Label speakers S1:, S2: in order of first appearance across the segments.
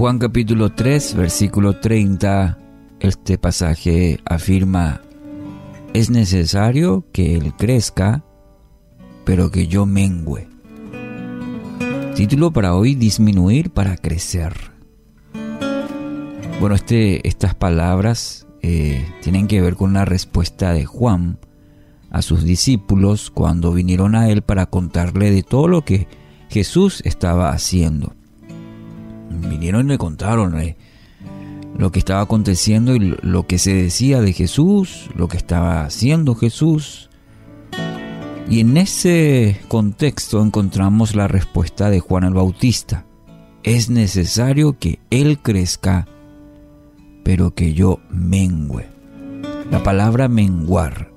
S1: Juan capítulo 3, versículo 30, este pasaje afirma, es necesario que Él crezca, pero que yo mengüe. Título para hoy, disminuir para crecer. Bueno, este, estas palabras eh, tienen que ver con la respuesta de Juan a sus discípulos cuando vinieron a él para contarle de todo lo que Jesús estaba haciendo. Vinieron y le contaron eh, lo que estaba aconteciendo y lo que se decía de Jesús, lo que estaba haciendo Jesús. Y en ese contexto encontramos la respuesta de Juan el Bautista. Es necesario que Él crezca, pero que yo mengüe. La palabra menguar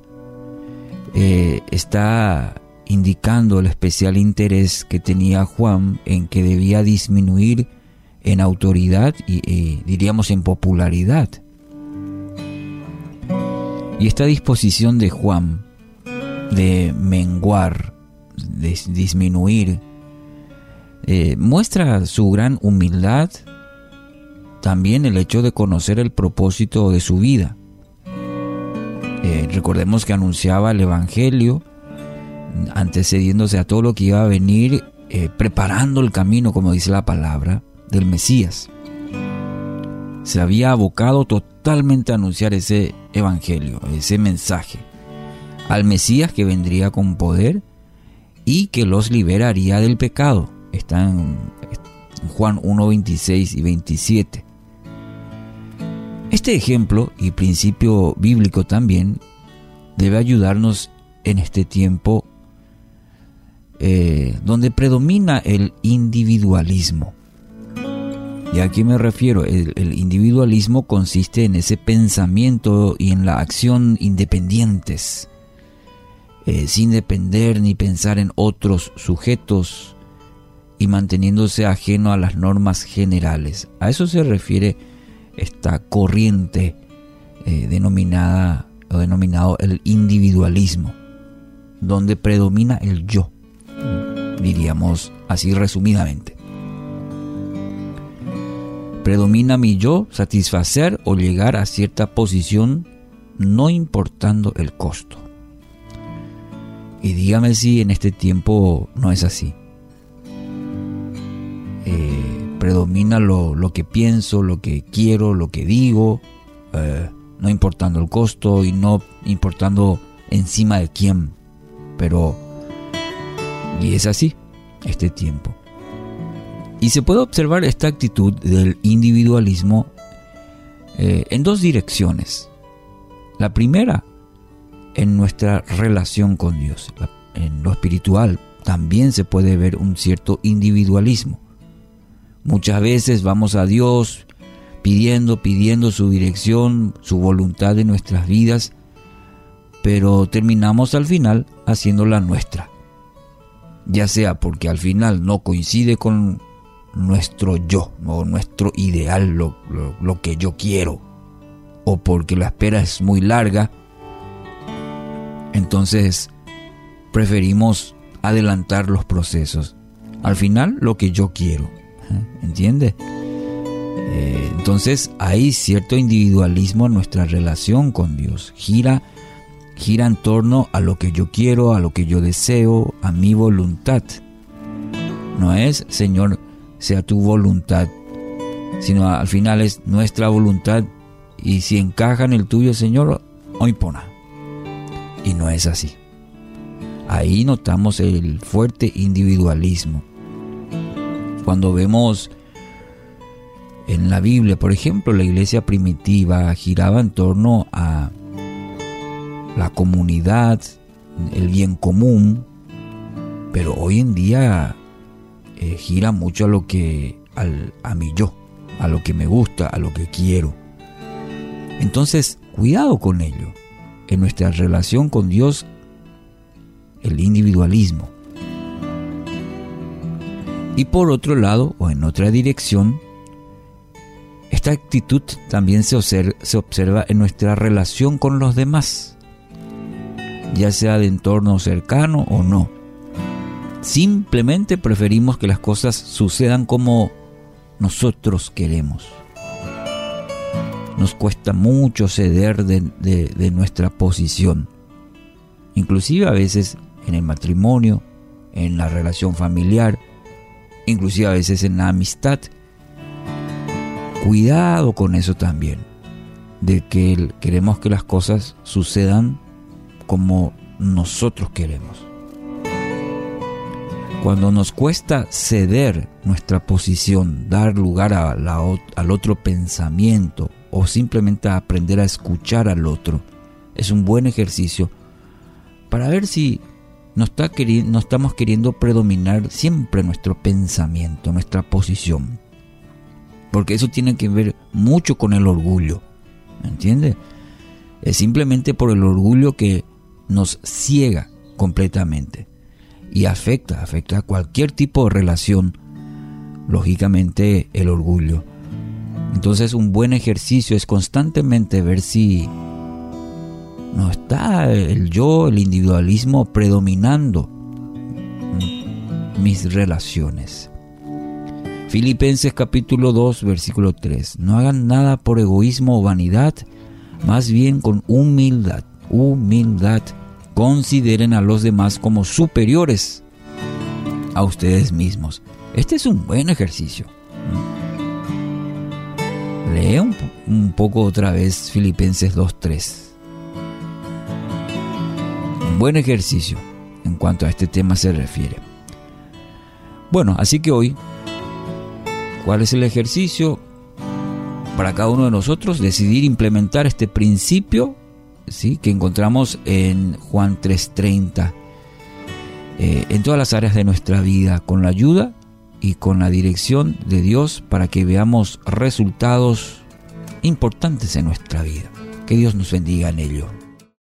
S1: eh, está indicando el especial interés que tenía Juan en que debía disminuir en autoridad y diríamos en popularidad. Y esta disposición de Juan de menguar, de disminuir, eh, muestra su gran humildad, también el hecho de conocer el propósito de su vida. Eh, recordemos que anunciaba el Evangelio, antecediéndose a todo lo que iba a venir, eh, preparando el camino, como dice la palabra, del Mesías. Se había abocado totalmente a anunciar ese Evangelio, ese mensaje al Mesías que vendría con poder y que los liberaría del pecado. Está en Juan 1, 26 y 27. Este ejemplo y principio bíblico también debe ayudarnos en este tiempo eh, donde predomina el individualismo. ¿Y a qué me refiero? El, individualismo consiste en ese pensamiento y en la acción independientes, eh, sin depender ni pensar en otros sujetos y manteniéndose ajeno a las normas generales. A eso se refiere esta corriente eh, denominada o denominado el individualismo, donde predomina el yo, diríamos así resumidamente. Predomina mi yo satisfacer o llegar a cierta posición no importando el costo. Y dígame si en este tiempo no es así. Eh, predomina lo, que pienso, lo que quiero, lo que digo, eh, no importando el costo y no importando encima de quién. Pero, y es así, este tiempo. Y se puede observar esta actitud del individualismo eh, en dos direcciones. La primera en nuestra relación con Dios. En lo espiritual también se puede ver un cierto individualismo. Muchas veces vamos a Dios pidiendo, pidiendo su dirección, su voluntad en nuestras vidas, pero terminamos al final haciendo la nuestra. Ya sea porque al final no coincide con nuestro yo o nuestro ideal, lo, lo que yo quiero, o porque la espera es muy larga entonces, preferimos adelantar los procesos. Al final, lo que yo quiero. ¿eh? ¿Entiende? Eh, entonces, hay cierto individualismo en nuestra relación con Dios. Gira, gira en torno a lo que yo quiero, a lo que yo deseo, a mi voluntad. No es, Señor, sea tu voluntad, sino al final es nuestra voluntad y si encaja en el tuyo, Señor, hoy pona. Y no es así. Ahí notamos el fuerte individualismo. Cuando vemos en la Biblia, por ejemplo, la iglesia primitiva giraba en torno a la comunidad, el bien común, pero hoy en día eh, gira mucho a lo que a mi yo, a lo que me gusta, a lo que quiero. Entonces, cuidado con ello en nuestra relación con Dios el individualismo. Y por otro lado, o en otra dirección, esta actitud también se observa, en nuestra relación con los demás, ya sea de entorno cercano o no. Simplemente preferimos que las cosas sucedan como nosotros queremos. Nos cuesta mucho ceder de, nuestra posición. Inclusive a veces en el matrimonio, en la relación familiar, inclusive a veces en la amistad. Cuidado con eso también, de que queremos que las cosas sucedan como nosotros queremos. Cuando nos cuesta ceder nuestra posición, dar lugar al otro pensamiento o simplemente aprender a escuchar al otro, es un buen ejercicio para ver si no, está no estamos queriendo predominar siempre nuestro pensamiento, nuestra posición. Porque eso tiene que ver mucho con el orgullo. ¿Entiendes? Es simplemente por el orgullo que nos ciega completamente y afecta, afecta a cualquier tipo de relación, lógicamente el orgullo. Entonces un buen ejercicio es constantemente ver si no está el yo, el individualismo predominando mis relaciones. Filipenses capítulo 2 versículo 3. No hagan nada por egoísmo o vanidad, más bien con humildad, humildad consideren a los demás como superiores a ustedes mismos. Este es un buen ejercicio. Lee un, poco otra vez Filipenses 2.3. Un buen ejercicio en cuanto a este tema se refiere. Bueno, así que hoy, ¿cuál es el ejercicio? Para cada uno de nosotros decidir implementar este principio que encontramos en Juan 3:30, eh, en todas las áreas de nuestra vida, con la ayuda y con la dirección de Dios para que veamos resultados importantes en nuestra vida. Que Dios nos bendiga en ello.